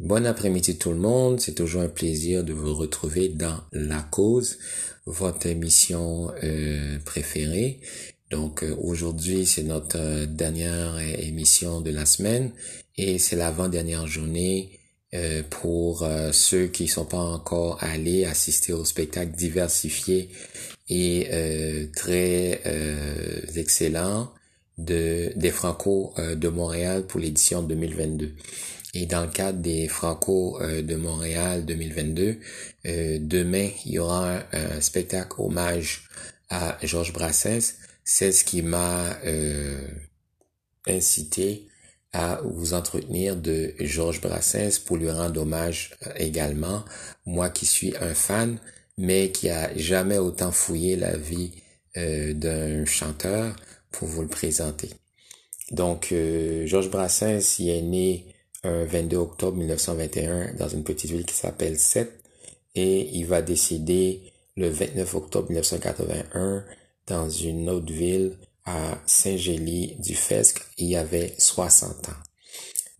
Bon après-midi tout le monde, c'est toujours un plaisir de vous retrouver dans La Cause, votre émission euh, préférée. Donc euh, aujourd'hui c'est notre euh, dernière émission de la semaine et c'est l'avant-dernière journée pour ceux qui sont pas encore allés assister au spectacle diversifié et très excellent de des Franco de Montréal pour l'édition 2022. Et dans le cadre des Franco euh, de Montréal 2022, euh, demain, il y aura un, spectacle hommage à Georges Brassens. C'est ce qui m'a euh, incité à vous entretenir de Georges Brassens pour lui rendre hommage également. Moi qui suis un fan, mais qui a jamais autant fouillé la vie d'un chanteur pour vous le présenter. Donc, Georges Brassens, il est né un 22 octobre 1921 dans une petite ville qui s'appelle Sète et il va décéder le 29 octobre 1981 dans une autre ville à Saint-Gély-du-Fesque. Il y avait 60 ans.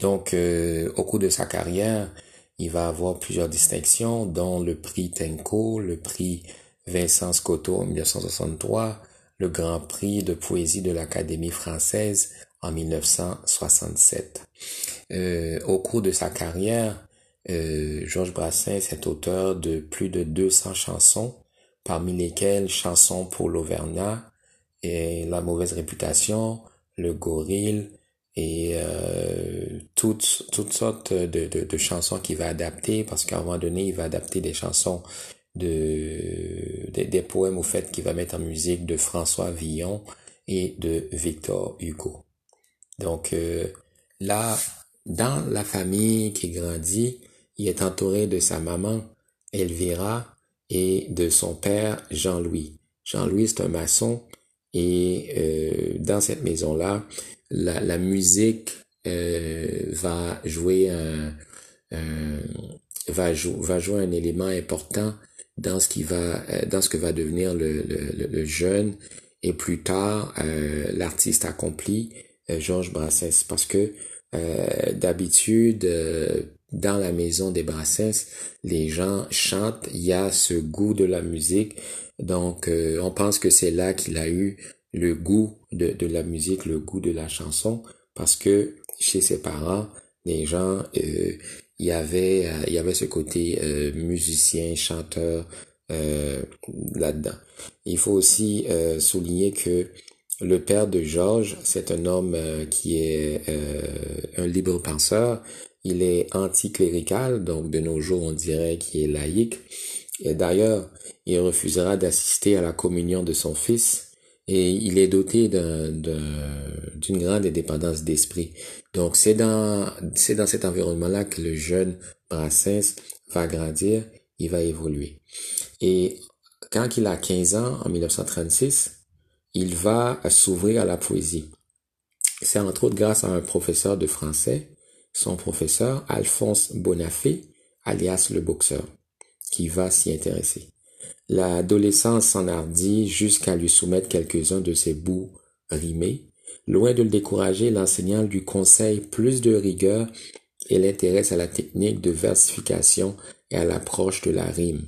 Donc, euh, au cours de sa carrière, il va avoir plusieurs distinctions, dont le prix Tenco, le prix Vincent Scotto en 1963, le Grand Prix de poésie de l'Académie française en 1967. Euh, au cours de sa carrière, euh, Georges Brassens est auteur de plus de 200 chansons, parmi lesquelles Chansons pour l'Auvergnat et La mauvaise réputation, Le gorille et euh, toutes, toutes sortes de, de, de chansons qu'il va adapter parce qu'à un moment donné, il va adapter des chansons de, des, poèmes au fait qu'il va mettre en musique de François Villon et de Victor Hugo. Donc euh, là, dans la famille qui grandit, il est entouré de sa maman, Elvira, et de son père, Jean-Louis. Jean-Louis, c'est un maçon, et euh, dans cette maison-là, la, la, musique euh, va jouer un, va, va jouer un élément important dans ce qui va dans ce que va devenir le, le, le jeune et plus tard l'artiste accompli euh, Georges Brassens parce que euh, d'habitude euh, dans la maison des Brassens, les gens chantent, il y a ce goût de la musique. Donc on pense que c'est là qu'il a eu le goût de, de la musique, le goût de la chanson parce que chez ses parents, les gens il y avait il y avait ce côté musicien, chanteur là-dedans. Il faut aussi souligner que le père de Georges, c'est un homme euh, qui est euh, un libre penseur. Il est anticlérical, donc de nos jours on dirait qu'il est laïque. Et d'ailleurs, il refusera d'assister à la communion de son fils et il est doté d'une grande indépendance d'esprit. Donc c'est dans c'est dans cet environnement-là que le jeune Brassens va grandir, il va évoluer. Et quand il a 15 ans, en 1936, il va s'ouvrir à la poésie. C'est entre autres grâce à un professeur de français, son professeur Alphonse Bonafé, alias le boxeur, qui va s'y intéresser. L'adolescence s'enhardit jusqu'à lui soumettre quelques-uns de ses bouts rimés. Loin de le décourager, l'enseignant lui conseille plus de rigueur et l'intéresse à la technique de versification et à l'approche de la rime.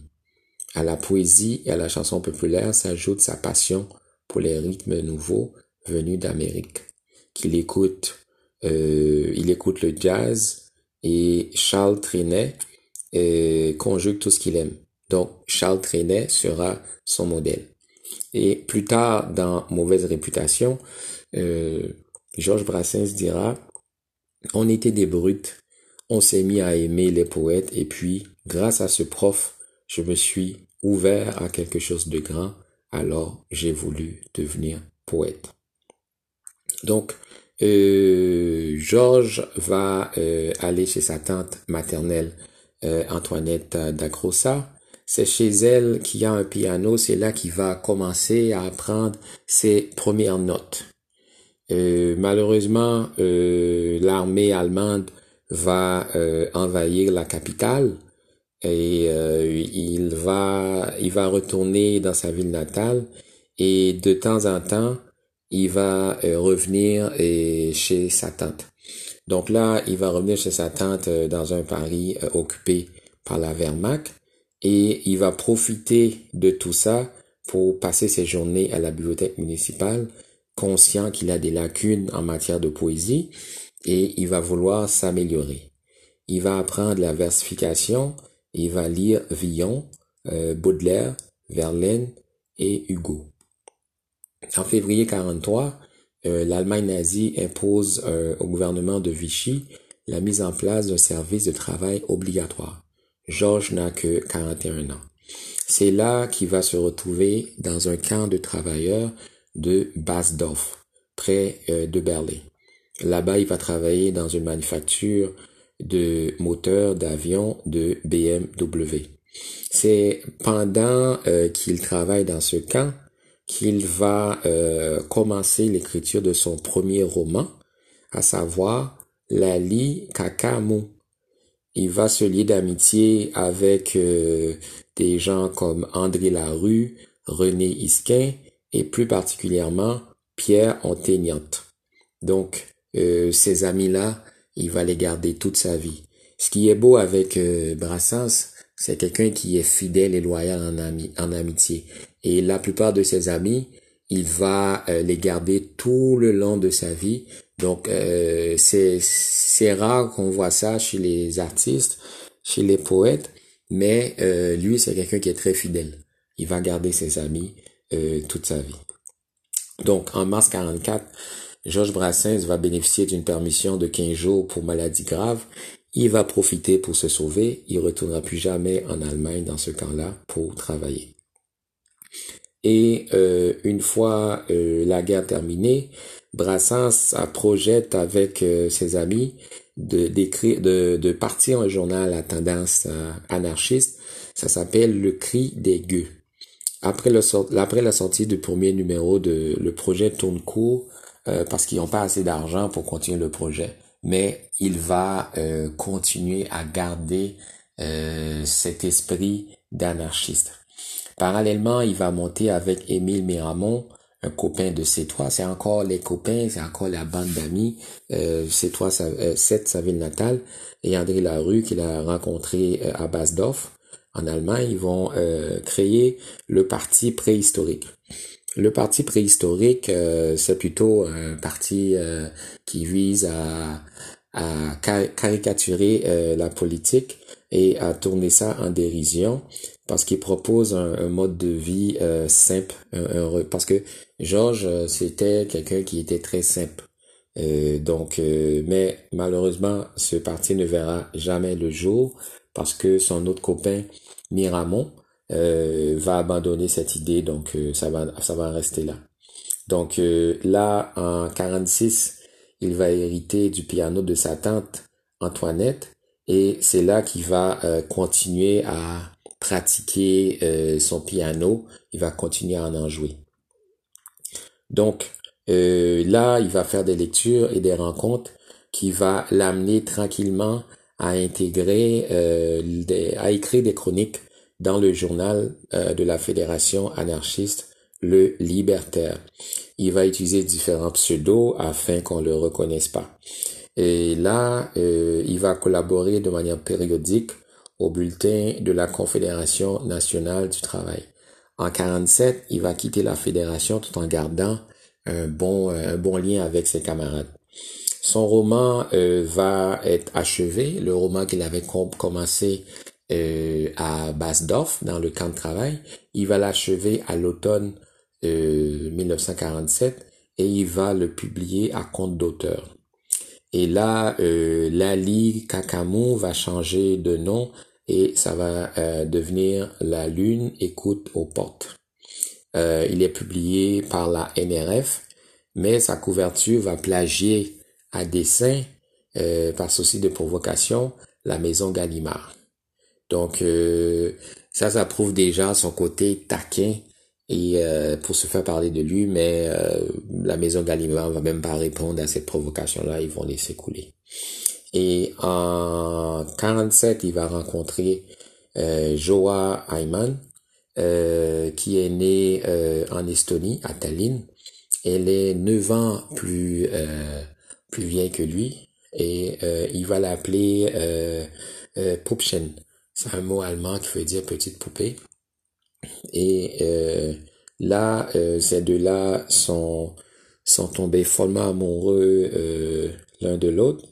À la poésie et à la chanson populaire s'ajoute sa passion pour les rythmes nouveaux venus d'Amérique. Qu'il écoute, euh, il écoute le jazz et Charles Trenet euh, conjugue tout ce qu'il aime. Donc Charles Trenet sera son modèle. Et plus tard dans Mauvaise réputation, euh, Georges Brassens dira On était des brutes, on s'est mis à aimer les poètes et puis, grâce à ce prof, je me suis ouvert à quelque chose de grand alors j'ai voulu devenir poète. Donc, euh, Georges va euh, aller chez sa tante maternelle euh, Antoinette d'Agrossa. C'est chez elle qu'il y a un piano, c'est là qu'il va commencer à apprendre ses premières notes. malheureusement, l'armée allemande va envahir la capitale et euh, il va il va retourner dans sa ville natale et de temps en temps il va euh, revenir chez sa tante. Donc là, il va revenir chez sa tante dans un Paris occupé par la Wehrmacht et il va profiter de tout ça pour passer ses journées à la bibliothèque municipale, conscient qu'il a des lacunes en matière de poésie et il va vouloir s'améliorer. Il va apprendre la versification, il va lire Villon, euh, Baudelaire, Verlaine et Hugo. En février 43, euh, l'Allemagne nazie impose euh, au gouvernement de Vichy la mise en place d'un service de travail obligatoire. Georges n'a que 41 ans. C'est là qu'il va se retrouver dans un camp de travailleurs de Basdorf, près de Berlin. Là-bas, il va travailler dans une manufacture de moteurs d'avion de BMW. C'est pendant euh, qu'il travaille dans ce camp qu'il va euh, commencer l'écriture de son premier roman, à savoir Lali Kakamu. Il va se lier d'amitié avec euh, des gens comme André Larue, René Isquin et plus particulièrement Pierre Anteignante. Donc, ces amis-là il va les garder toute sa vie. Ce qui est beau avec euh, Brassens, c'est quelqu'un qui est fidèle et loyal en, ami, en amitié. Et la plupart de ses amis, il va euh, les garder tout le long de sa vie. Donc euh, c'est rare qu'on voit ça chez les artistes, chez les poètes, mais lui c'est quelqu'un qui est très fidèle. Il va garder ses amis toute sa vie. Donc en mars 44, Georges Brassens va bénéficier d'une permission de 15 jours pour maladie grave. Il va profiter pour se sauver. Il retournera plus jamais en Allemagne dans ce camp-là pour travailler. Et euh, une fois euh, la guerre terminée, Brassens projette avec euh, ses amis de, de, de partir un journal à tendance anarchiste. Ça s'appelle Le Cri des gueux. Après, le, après la sortie du premier numéro de Le projet tourne court, euh, parce qu'ils n'ont pas assez d'argent pour continuer le projet. Mais il va euh, continuer à garder euh, cet esprit d'anarchiste. Parallèlement, il va monter avec Émile Miramont, un copain de C3. C'est encore les copains, c'est encore la bande d'amis. C3, 7, sa ville natale. Et André Larue, qu'il a rencontré à Basdorf, en Allemagne. Ils vont créer le parti préhistorique. Le parti préhistorique, euh, c'est plutôt un parti euh, qui vise à, à caricaturer euh, la politique et à tourner ça en dérision parce qu'il propose un, mode de vie simple. parce que Georges, c'était quelqu'un qui était très simple. donc, mais malheureusement, ce parti ne verra jamais le jour parce que son autre copain, Miramont, euh, va abandonner cette idée, donc euh, ça va ça va rester là. Donc euh, là, en 46, il va hériter du piano de sa tante Antoinette, et c'est là qu'il va continuer à pratiquer son piano. Il va continuer à en jouer. Donc là, il va faire des lectures et des rencontres qui va l'amener tranquillement à intégrer, à écrire des chroniques dans le journal euh, de la Fédération anarchiste Le Libertaire. Il va utiliser différents pseudos afin qu'on le reconnaisse pas. Et là, euh, il va collaborer de manière périodique au bulletin de la Confédération nationale du travail. En 47, il va quitter la fédération tout en gardant un bon, un bon lien avec ses camarades. Son roman euh, va être achevé, le roman qu'il avait commencé euh, à Basdorf, dans le camp de travail. Il va l'achever à l'automne 1947 euh, et il va le publier à compte d'auteur. Et là, euh, Lali Kakamu va changer de nom et ça va euh, devenir La Lune écoute aux portes. il est publié par la NRF, mais sa couverture va plagier à dessein, par souci de provocation, la maison Gallimard. Donc euh, ça, ça prouve déjà son côté taquin et euh, pour se faire parler de lui, mais euh, la maison Gallimard va même pas répondre à cette provocation-là, ils vont laisser couler. Et en 47, il va rencontrer euh, Joa Ayman, qui est née en Estonie, à Tallinn. Elle est 9 ans plus plus vieille que lui. et il va l'appeler euh, Pupchen. C'est un mot allemand qui veut dire petite poupée. Et là, ces deux-là sont sont tombés follement amoureux l'un de l'autre.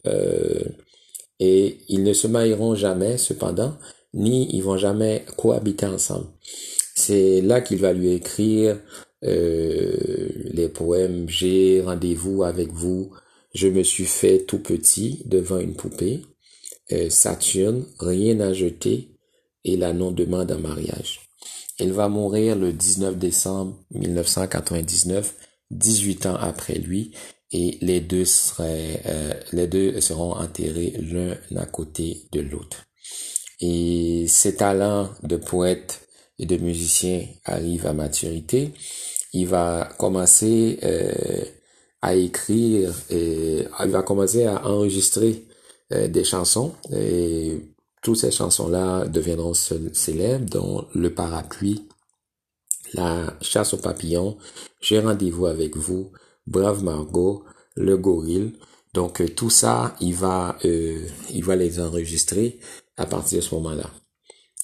et ils ne se marieront jamais, cependant, ni ils vont jamais cohabiter ensemble. C'est là qu'il va lui écrire euh, les poèmes J'ai rendez-vous avec vous, je me suis fait tout petit devant une poupée, euh, Saturne, rien à jeter et la non-demande en mariage. Il va mourir le 19 décembre 1999, 18 ans après lui, et les deux seraient, euh, les deux seront enterrés l'un à côté de l'autre. Et ses talents de poète et de musicien arrivent à maturité. Il va commencer euh, à écrire et il va commencer à enregistrer euh, des chansons et toutes ces chansons-là deviendront célèbres, dont Le Parapluie, La Chasse aux papillons, J'ai rendez-vous avec vous, Brave Margot, Le Gorille. Donc euh, tout ça, il va, il va les enregistrer à partir de ce moment-là.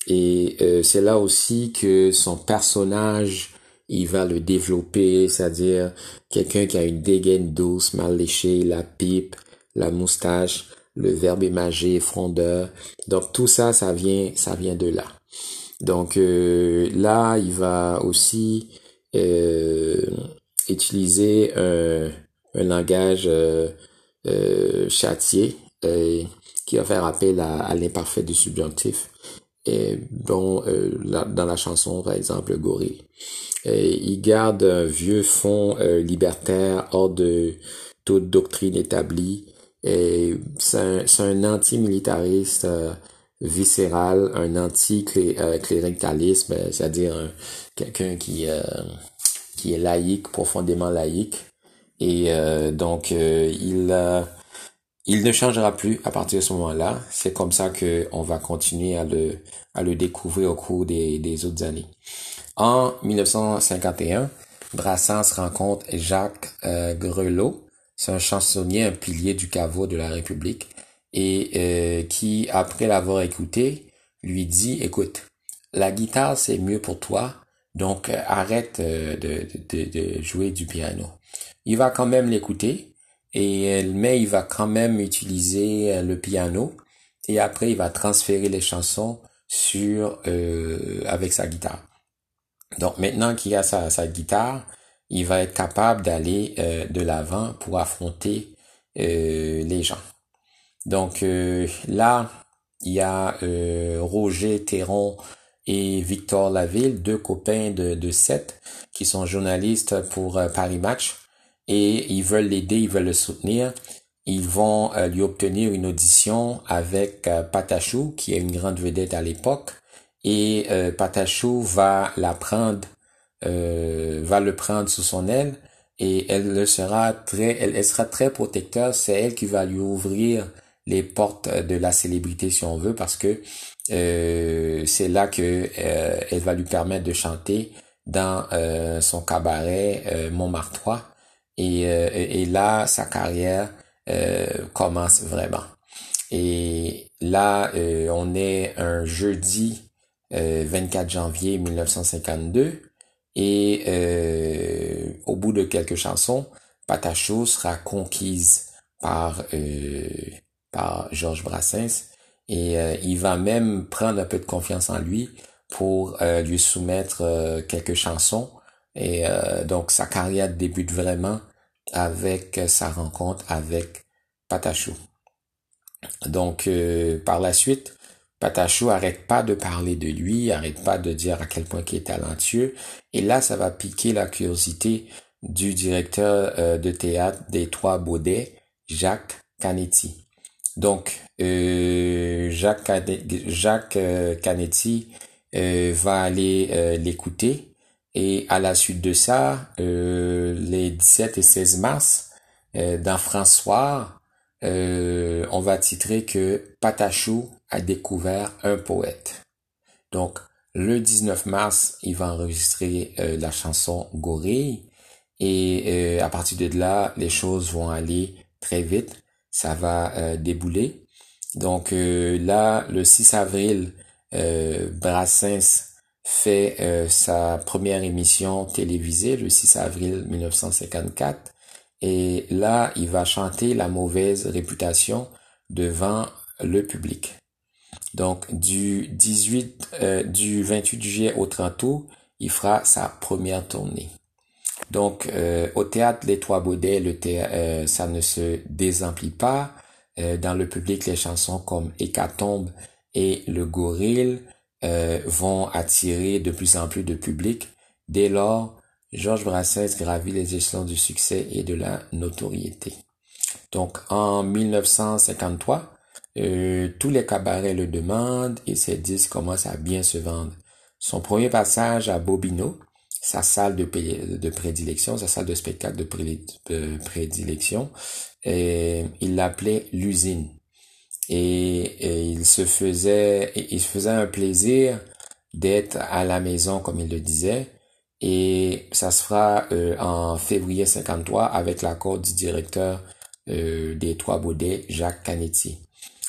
Et euh, c'est là aussi que son personnage, il va le développer, c'est-à-dire quelqu'un qui a une dégaine douce, mal léchée, la pipe, la moustache, le verbe imagé, frondeur. Donc tout ça, ça vient, ça vient de là. Donc euh, là, il va aussi euh, utiliser un, un langage euh, châtié qui va faire appel à, l'imparfait du subjonctif. Et bon, euh, dans la chanson, par exemple, Gorille. Et il garde un vieux fond euh, libertaire hors de toute doctrine établie. Et c'est un, un anti-militariste euh, viscéral, un anti-cléricalisme, c'est-à-dire quelqu'un qui, qui est laïque, profondément laïque. Et donc, il il ne changera plus à partir de ce moment-là. C'est comme ça que on va continuer à le, à le découvrir au cours des, des autres années. En 1951, Brassens rencontre Jacques euh, Grelot. C'est un chansonnier, un pilier du caveau de la République et euh, qui, après l'avoir écouté, lui dit, écoute, la guitare c'est mieux pour toi, donc euh, arrête de, de, de jouer du piano. Il va quand même l'écouter et mais il va quand même utiliser euh, le piano et après il va transférer les chansons sur euh, avec sa guitare. Donc maintenant qu'il a sa, sa guitare, il va être capable d'aller euh, de l'avant pour affronter les gens. Donc là, il y a Roger Théron et Victor Laville, deux copains de, de 7 qui sont journalistes pour Paris Match et ils veulent l'aider, ils veulent le soutenir. Ils vont euh, lui obtenir une audition avec euh, Patachou, qui est une grande vedette à l'époque, et euh, Patachou va la prendre, euh, va le prendre sous son aile, et elle le sera très, elle, sera très protecteur. C'est elle qui va lui ouvrir les portes de la célébrité, si on veut, parce que c'est là que elle va lui permettre de chanter dans son cabaret Montmartrois euh, et, et, là, sa carrière euh, commence vraiment. Et là, euh, on est un jeudi 24 janvier 1952 et au bout de quelques chansons, Patachou sera conquise par par Georges Brassens et il va même prendre un peu de confiance en lui pour lui soumettre quelques chansons et donc sa carrière débute vraiment avec sa rencontre avec Patachou. Donc euh, par la suite, Patachou arrête pas de parler de lui, arrête pas de dire à quel point il est talentueux. Et là, ça va piquer la curiosité du directeur euh, de théâtre des Trois Baudets, Jacques Canetti. Donc, euh, Jacques, Jacques Canetti va aller l'écouter et à la suite de ça, euh, les 17 et 16 mars, euh, dans François, euh, on va titrer que Patachou a découvert un poète. Donc, le 19 mars, il va enregistrer euh, la chanson Gorille. Et à partir de là, les choses vont aller très vite. ça va débouler. Donc là, le 6 avril, Brassens fait sa première émission télévisée le 6 avril 1954 et là, il va chanter la mauvaise réputation devant le public. Donc, du 18, euh, du 28 juillet au 30 août, il fera sa première tournée. Donc, euh, au théâtre Les Trois Baudets, le euh, ça ne se désemplit pas. dans le public, les chansons comme Hécatombe et Le Gorille vont attirer de plus en plus de public. Dès lors, Georges Brassens gravit les échelons du succès et de la notoriété. Donc, en 1953, euh, tous les cabarets le demandent et ses disques commencent à bien se vendre. Son premier passage à Bobino, sa salle de, prédilection, sa salle de spectacle de, prédilection, euh, il l'appelait l'usine. Et, il se faisait, il se faisait un plaisir d'être à la maison, comme il le disait, et ça se fera euh, en février 53 avec l'accord du directeur des Trois Baudets, Jacques Canetti.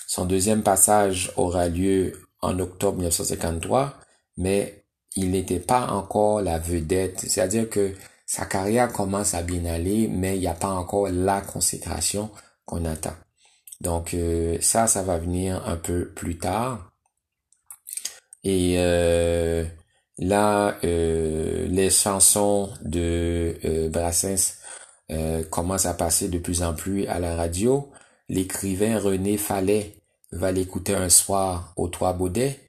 Son deuxième passage aura lieu en octobre 1953, mais il n'était pas encore la vedette. C'est-à-dire que sa carrière commence à bien aller, mais il n'y a pas encore la consécration qu'on attend. Donc euh, ça, ça va venir un peu plus tard. Et euh, là, euh, les chansons de Brassens commencent à passer de plus en plus à la radio l'écrivain René Fallet va l'écouter un soir aux Trois Baudets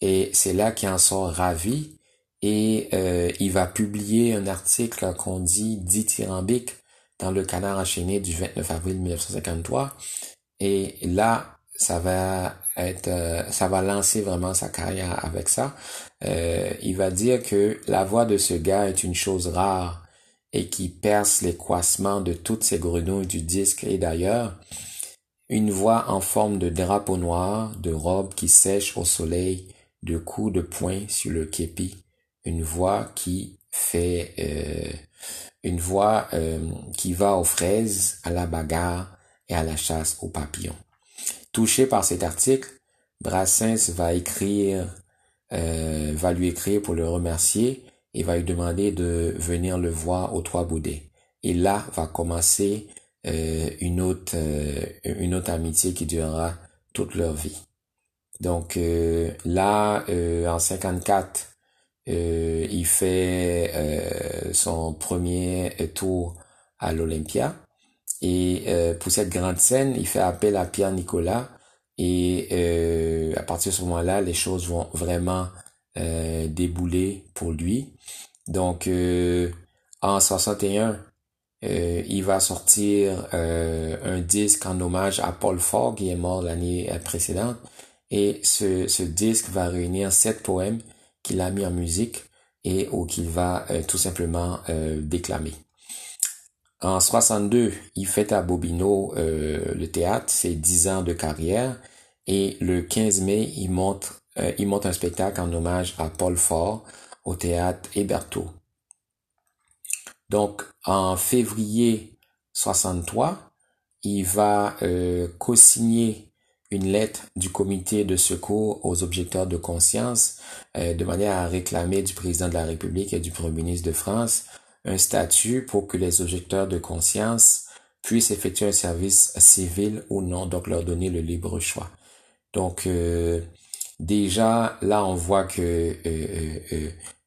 et c'est là qu'il en sort ravi et euh, il va publier un article qu'on dit dithyrambique dans le canard enchaîné du 29 avril 1953 et là ça va être euh, ça va lancer vraiment sa carrière avec ça. Euh, il va dire que la voix de ce gars est une chose rare et qui perce les coissements de toutes ces grenouilles du disque et d'ailleurs une voix en forme de drapeau noir, de robe qui sèche au soleil, de coups de poing sur le képi, une voix qui fait, euh, une voix euh, qui va aux fraises, à la bagarre et à la chasse aux papillons. Touché par cet article, Brassens va écrire, euh, va lui écrire pour le remercier et va lui demander de venir le voir aux Trois Boudets. Et là va commencer euh, une autre euh, une autre amitié qui durera toute leur vie. Donc euh, là, en 54, il fait son premier tour à l'Olympia. Et pour cette grande scène, il fait appel à Pierre Nicolas. Et à partir de ce moment-là, les choses vont vraiment débouler pour lui. Donc en 61, euh, il va sortir euh, un disque en hommage à Paul Fort qui est mort l'année précédente. Et ce, ce disque va réunir sept poèmes qu'il a mis en musique et ou qu'il va euh, tout simplement déclamer. En 62, il fait à Bobino le théâtre, ses dix ans de carrière. Et le 15 mai, il monte, il monte un spectacle en hommage à Paul Fort au théâtre Héberto. Donc, en février 63, il va euh, co-signer une lettre du comité de secours aux objecteurs de conscience euh, de manière à réclamer du président de la République et du Premier ministre de France un statut pour que les objecteurs de conscience puissent effectuer un service civil ou non, donc leur donner le libre choix. Donc euh, déjà là on voit que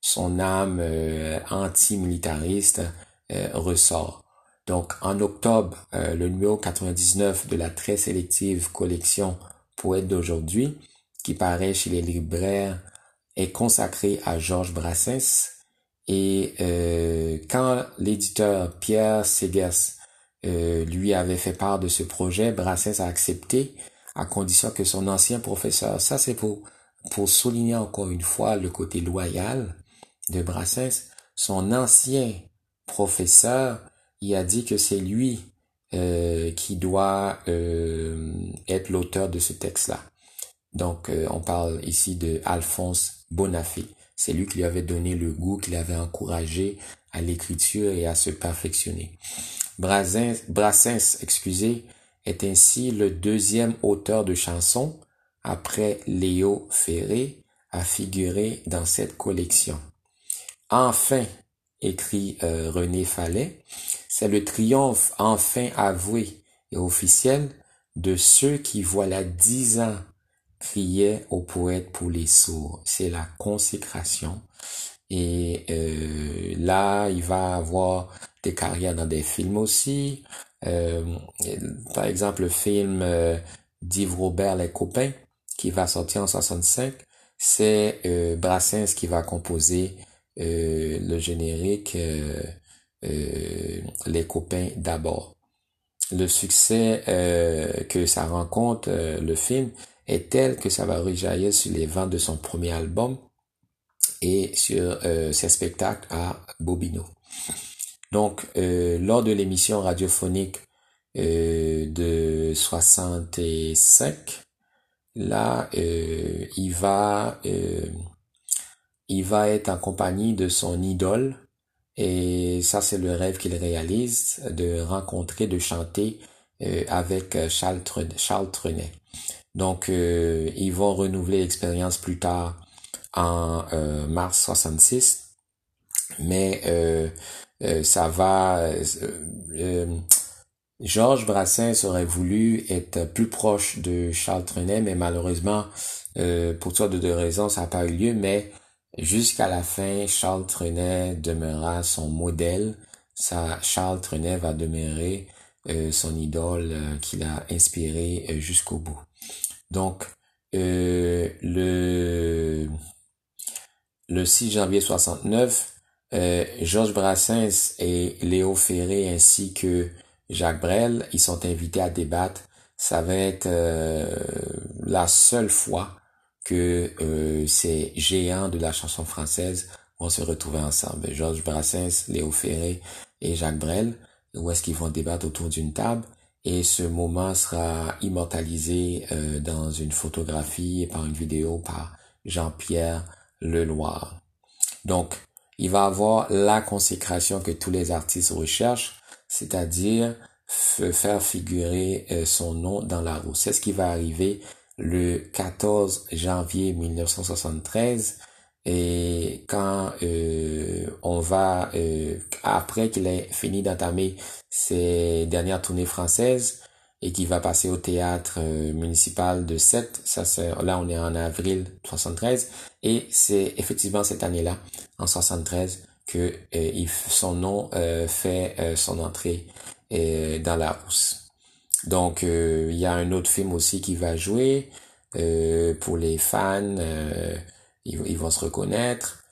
son âme euh, anti-militariste euh, ressort. Donc en octobre, euh, le numéro 99 de la très sélective collection Poète d'aujourd'hui, qui paraît chez les libraires, est consacré à Georges Brassens. Et quand l'éditeur Pierre Segers lui avait fait part de ce projet, Brassens a accepté à condition que son ancien professeur, ça c'est pour, pour souligner encore une fois le côté loyal de Brassens, son ancien professeur, il a dit que c'est lui euh, qui doit euh, être l'auteur de ce texte-là. Donc, euh, on parle ici de Alphonse Bonafé. C'est lui qui lui avait donné le goût, qui l'avait encouragé à l'écriture et à se perfectionner. Brassens, Brassens excusez, est ainsi le deuxième auteur de chansons après Léo Ferré à figurer dans cette collection. Enfin, écrit euh, René Fallet, c'est le triomphe enfin avoué et officiel de ceux qui voilà dix ans criaient au poète pour les sourds. C'est la consécration. Et euh, là, il va avoir des carrières dans des films aussi. Euh, par exemple, le film euh, d'Yves Robert Les Copains, qui va sortir en 65, c'est euh, Brassens qui va composer euh, le générique euh, Les Copains d'abord. Le succès que ça rencontre, le film, est tel que ça va rejaillir sur les ventes de son premier album et sur ses spectacles à Bobino. Donc, lors de l'émission radiophonique de 65, là, euh, il va, euh, il va être en compagnie de son idole. Et ça, c'est le rêve qu'il réalise, de rencontrer, de chanter euh, avec Charles, Charles Trenet. Donc, ils vont renouveler l'expérience plus tard en mars 66. Mais ça va... Georges Brassens aurait voulu être plus proche de Charles Trenet, mais malheureusement, euh, pour toi de deux raisons, ça n'a pas eu lieu, mais jusqu'à la fin, Charles Trenet demeurera son modèle. Charles Trenet va demeurer euh, son idole euh, qu'il a inspiré jusqu'au bout. Donc, le, le 6 janvier 69, Georges Brassens et Léo Ferré ainsi que Jacques Brel, ils sont invités à débattre. Ça va être euh, la seule fois que euh, ces géants de la chanson française vont se retrouver ensemble. Georges Brassens, Léo Ferré et Jacques Brel, où est-ce qu'ils vont débattre autour d'une table? Et ce moment sera immortalisé euh, dans une photographie et par une vidéo par Jean-Pierre Leloir. Donc, il va avoir la consécration que tous les artistes recherchent, c'est-à-dire faire figurer euh, son nom dans la roue. C'est ce qui va arriver le 14 janvier 1973 et quand euh, on va euh, après qu'il ait fini d'entamer ses dernières tournées françaises et qu'il va passer au théâtre municipal de Sète, ça c'est là on est en avril 73 et c'est effectivement cette année-là en 73 que euh, son nom euh, fait euh, son entrée dans la rousse. Donc il y a un autre film aussi qui va jouer pour les fans, ils, vont se reconnaître.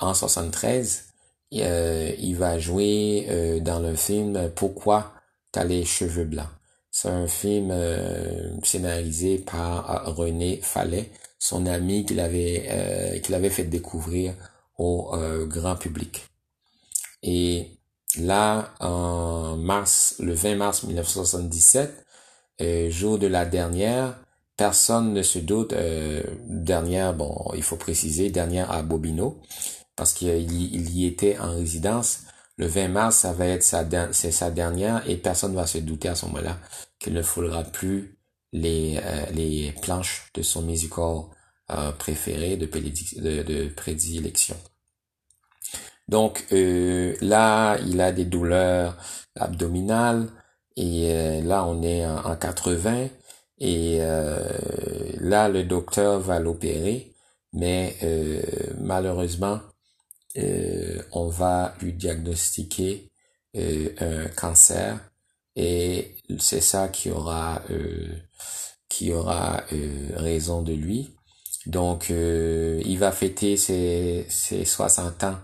en 73, il va jouer dans le film Pourquoi t'as les cheveux blancs? C'est un film scénarisé par René Fallet, son ami qu'il avait avait fait découvrir au euh, grand public. Et là, en mars, le 20 mars 1977, euh, jour de la dernière, personne ne se doute, euh, dernière, bon, il faut préciser, dernière à Bobino, parce qu'il y était en résidence. Le 20 mars, ça va être sa, c'est sa dernière et personne ne va se douter à ce moment-là qu'il ne faudra plus les, les planches de son musical euh, préféré de, de, prédilection. Donc euh, là, il a des douleurs abdominales et euh, là, on est en, 80 et là, le docteur va l'opérer, mais malheureusement, on va lui diagnostiquer un cancer et c'est ça qui aura qui aura raison de lui. Donc, euh, il va fêter ses, ses 60 ans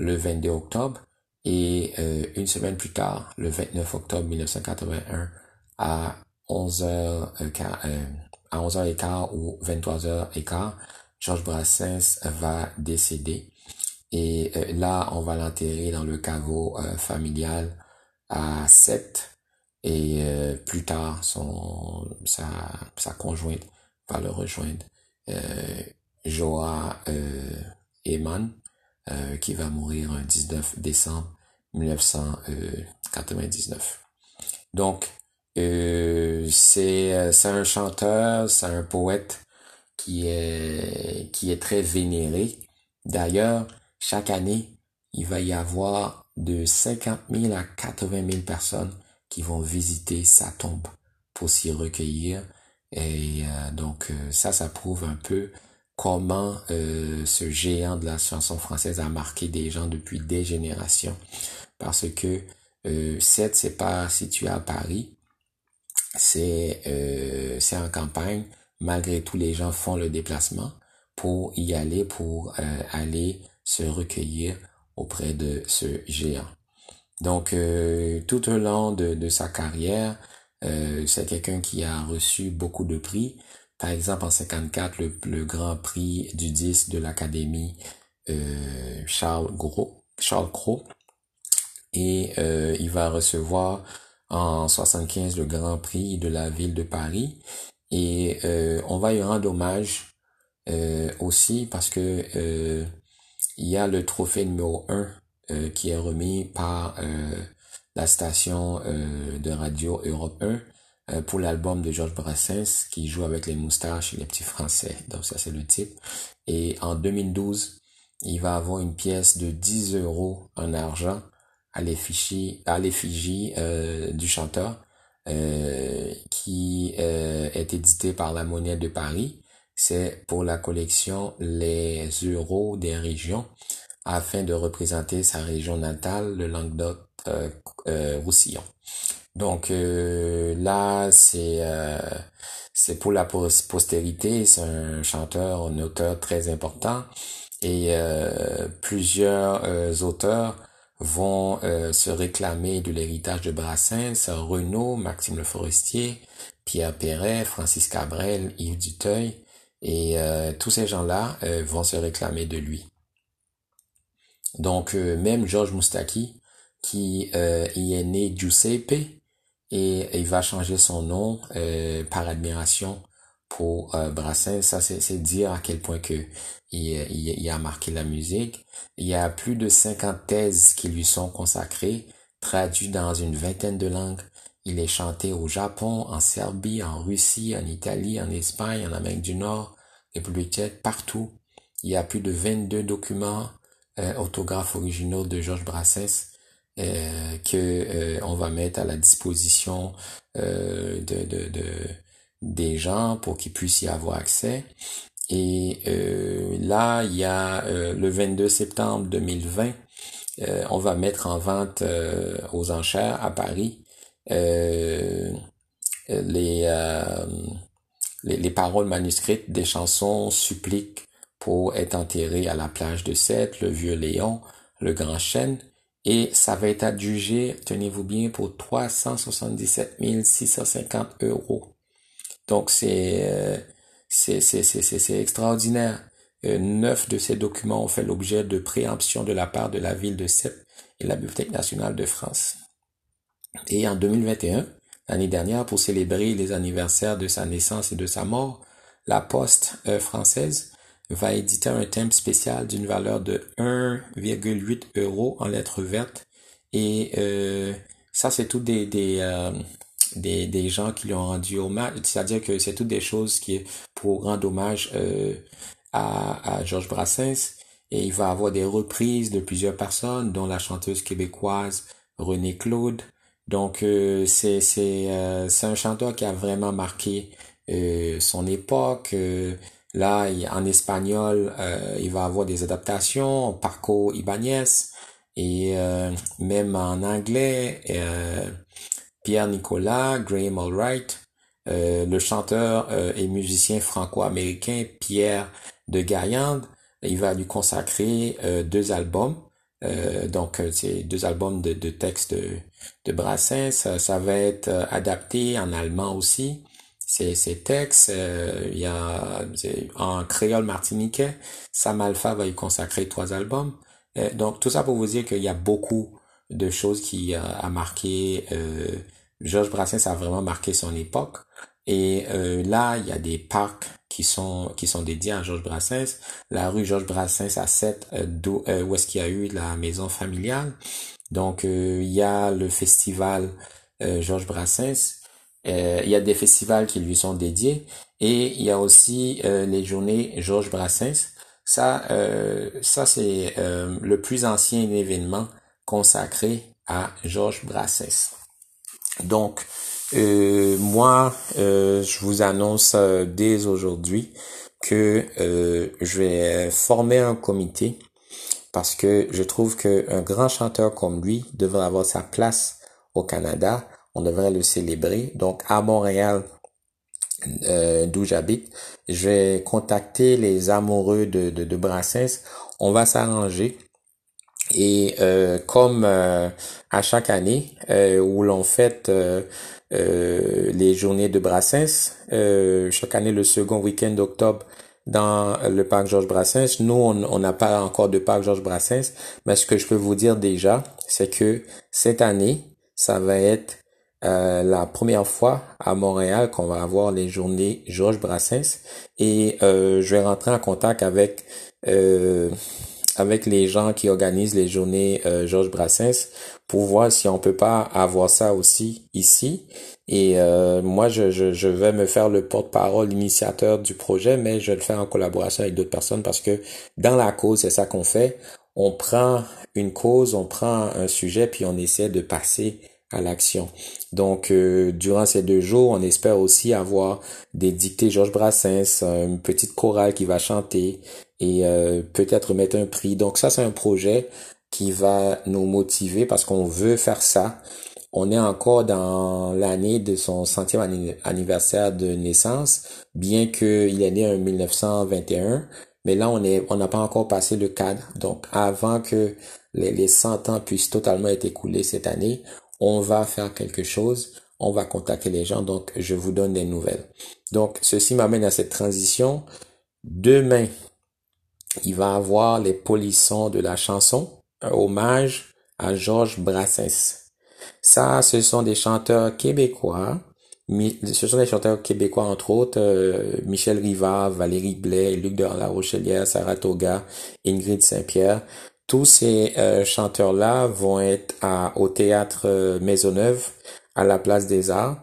le 22 octobre et euh, une semaine plus tard, le 29 octobre 1981, à 11h, euh, à 11h15 ou 23h15, Georges Brassens va décéder. Et là, on va l'enterrer dans le caveau familial à 7. Et plus tard, son, sa, sa conjointe va le rejoindre euh, Joa euh, Eman, euh, qui va mourir le 19 décembre 1999. Donc, c'est c'est un chanteur, c'est un poète qui est qui est très vénéré. D'ailleurs, chaque année, il va y avoir de 50 000 à 80 000 personnes qui vont visiter sa tombe pour s'y recueillir. Et donc ça, ça prouve un peu comment euh, ce géant de la chanson française a marqué des gens depuis des générations. Parce que euh, Sète, c'est pas situé à Paris, c'est euh, c'est en campagne. Malgré tout, les gens font le déplacement pour y aller, pour euh, aller se recueillir auprès de ce géant. Donc, euh, tout au long de, de sa carrière, c'est quelqu'un qui a reçu beaucoup de prix. Par exemple, en 54, le, le grand prix du disque de l'Académie euh, Charles Gros, Charles Cros. Et euh, il va recevoir en 75 le grand prix de la ville de Paris. Et euh, on va y rendre hommage euh, aussi parce que euh, il y a le trophée numéro 1 euh, qui est remis par la station de radio Europe 1 euh, pour l'album de Georges Brassens qui joue avec les moustaches et les petits français. Donc ça c'est le type. Et en 2012, il va avoir une pièce de 10 euros en argent à l'effigie, euh, du chanteur euh, qui euh, est édité par la Monnaie de Paris. C'est pour la collection Les euros des régions afin de représenter sa région natale, le Languedoc-Roussillon. Donc euh, là, c'est euh, c'est pour la postérité. C'est un chanteur, un auteur très important et euh, plusieurs auteurs vont se réclamer de l'héritage de Brassens, Renaud, Maxime Le Forestier, Pierre Perret, Francis Cabrel, Yves Duteuil, et tous ces gens-là vont se réclamer de lui. Donc même Georges Moustaki, qui y est né Giuseppe, et il va changer son nom euh, par admiration pour euh, Brassens. Ça, c'est dire à quel point que il, il, a marqué la musique. Il y a plus de 50 thèses qui lui sont consacrées, traduites dans une vingtaine de langues. Il est chanté au Japon, en Serbie, en Russie, en Italie, en Espagne, en Amérique du Nord, République tchèque, partout. Il y a plus de 22 documents euh, autographes originaux de Georges Brassens euh, que euh, on va mettre à la disposition euh, de, de, de, des gens pour qu'ils puissent y avoir accès. Et là, il y a le 22 septembre 2020, on va mettre en vente aux enchères à Paris les, les, les paroles manuscrites des chansons suppliques pour être enterré à la plage de Sète, le vieux Léon, le grand chêne, et ça va être adjugé, tenez-vous bien, pour 377 650 euros. Donc c'est euh, c'est extraordinaire. Euh, neuf de ces documents ont fait l'objet de préemption de la part de la ville de Sète et la Bibliothèque nationale de France. Et en 2021, l'année dernière, pour célébrer les anniversaires de sa naissance et de sa mort, la Poste euh, française va éditer un thème spécial d'une valeur de 1,8 euros en lettres vertes. Et euh, ça, c'est tout des, des, euh, des, des, gens qui lui ont rendu hommage. C'est-à-dire que c'est toutes des choses qui pour rendre hommage euh, à, à Georges Brassens. Et il va avoir des reprises de plusieurs personnes, dont la chanteuse québécoise René Claude. Donc c'est c'est un chanteur qui a vraiment marqué son époque. Là, en espagnol, euh, il va avoir des adaptations, Paco Ibáñez, et euh, même en anglais, euh, Pierre Nicolas, Graham Allwright, le chanteur et musicien franco-américain Pierre de Gaillande, il va lui consacrer deux albums. donc, c'est deux albums de, de textes de, de Brassens. ça va être adapté en allemand aussi ces, textes. Euh, il y a en créole martiniquais, Sam Alpha va y consacrer trois albums. Euh, donc tout ça pour vous dire qu'il y a beaucoup de choses qui euh, a marqué. Georges Brassens a vraiment marqué son époque. Et là, il y a des parcs qui sont qui sont dédiés à Georges Brassens. La rue Georges Brassens à 7, où est-ce qu'il y a eu la maison familiale. Donc il y a le festival Georges Brassens il y a des festivals qui lui sont dédiés et il y a aussi les journées Georges Brassens. Ça, ça c'est le plus ancien événement consacré à Georges Brassens. Donc, euh, moi, euh, je vous annonce euh, dès aujourd'hui que je vais former un comité parce que je trouve qu'un grand chanteur comme lui devrait avoir sa place au Canada. On devrait le célébrer. Donc, à Montréal, d'où j'habite, je vais contacter les amoureux de, de, de Brassens. On va s'arranger et euh, comme euh, à chaque année euh, où l'on fête les journées de Brassens, chaque année le second week-end d'octobre dans le parc Georges Brassens. Nous, on n'a pas encore de parc Georges Brassens, mais ce que je peux vous dire déjà, c'est que cette année, ça va être la première fois à Montréal qu'on va avoir les journées Georges Brassens et je vais rentrer en contact avec avec les gens qui organisent les journées euh, Georges Brassens pour voir si on peut pas avoir ça aussi ici. Et euh, moi, je, je, je, vais me faire le porte-parole, l'initiateur du projet, mais je vais le faire en collaboration avec d'autres personnes parce que dans la cause, c'est ça qu'on fait. On prend une cause, on prend un sujet, puis on essaie de passer à l'action. Donc, euh, durant ces deux jours, on espère aussi avoir des dictées Georges Brassens, une petite chorale qui va chanter et euh, peut-être mettre un prix. Donc ça, c'est un projet qui va nous motiver parce qu'on veut faire ça. On est encore dans l'année de son centième anniversaire de naissance, bien qu'il est né en 1921. Mais là, on est, on n'a pas encore passé le cadre. Donc, avant que les, les 100 ans puissent totalement être écoulés cette année, on va faire quelque chose, on va contacter les gens, donc je vous donne des nouvelles. Donc ceci m'amène à cette transition. Demain, il va avoir les polissons de la chanson, un hommage à Georges Brassens. Ça, ce sont des chanteurs québécois. Ce sont des chanteurs québécois, entre autres, euh, Michel Rivard, Valérie Blais, Luc de la Rochelière, Sarah Toga, Ingrid Saint-Pierre. Tous ces euh, chanteurs-là vont être au théâtre euh, Maisonneuve à la place des Arts.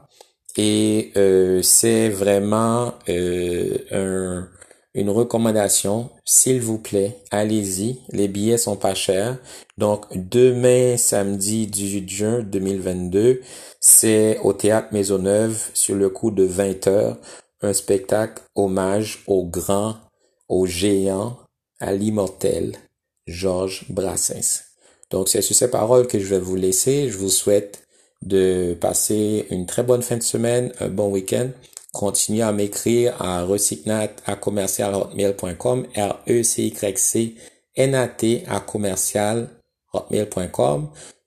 Et euh, c'est vraiment un, une recommandation. S'il vous plaît, allez-y. Les billets sont pas chers. Donc, demain, samedi 18 juin 2022, c'est au Théâtre Maisonneuve sur le coup de 20 heures. Un spectacle hommage au grand, au géant, à l'immortel Georges Brassens. Donc c'est sur ces paroles que je vais vous laisser. Je vous souhaite de passer une très bonne fin de semaine, un bon week-end. Continuez à m'écrire à recycnat à r e c y c n a t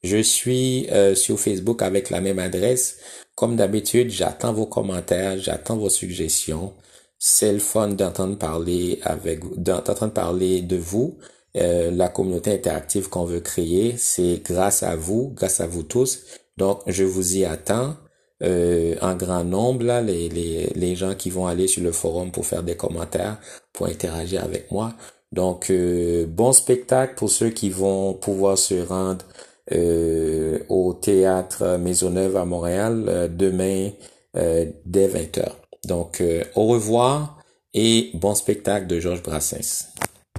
Je suis euh, sur Facebook avec la même adresse. Comme d'habitude, j'attends vos commentaires, j'attends vos suggestions. C'est le fun d'entendre parler avec, d'entendre parler de vous. Euh, la communauté interactive qu'on veut créer, c'est grâce à vous, grâce à vous tous. Donc, je vous y attends euh, en grand nombre, là, les, les, les gens qui vont aller sur le forum pour faire des commentaires, pour interagir avec moi. Donc, euh, bon spectacle pour ceux qui vont pouvoir se rendre au théâtre Maisonneuve à Montréal demain dès 20h. Donc, au revoir et bon spectacle de Georges Brassens.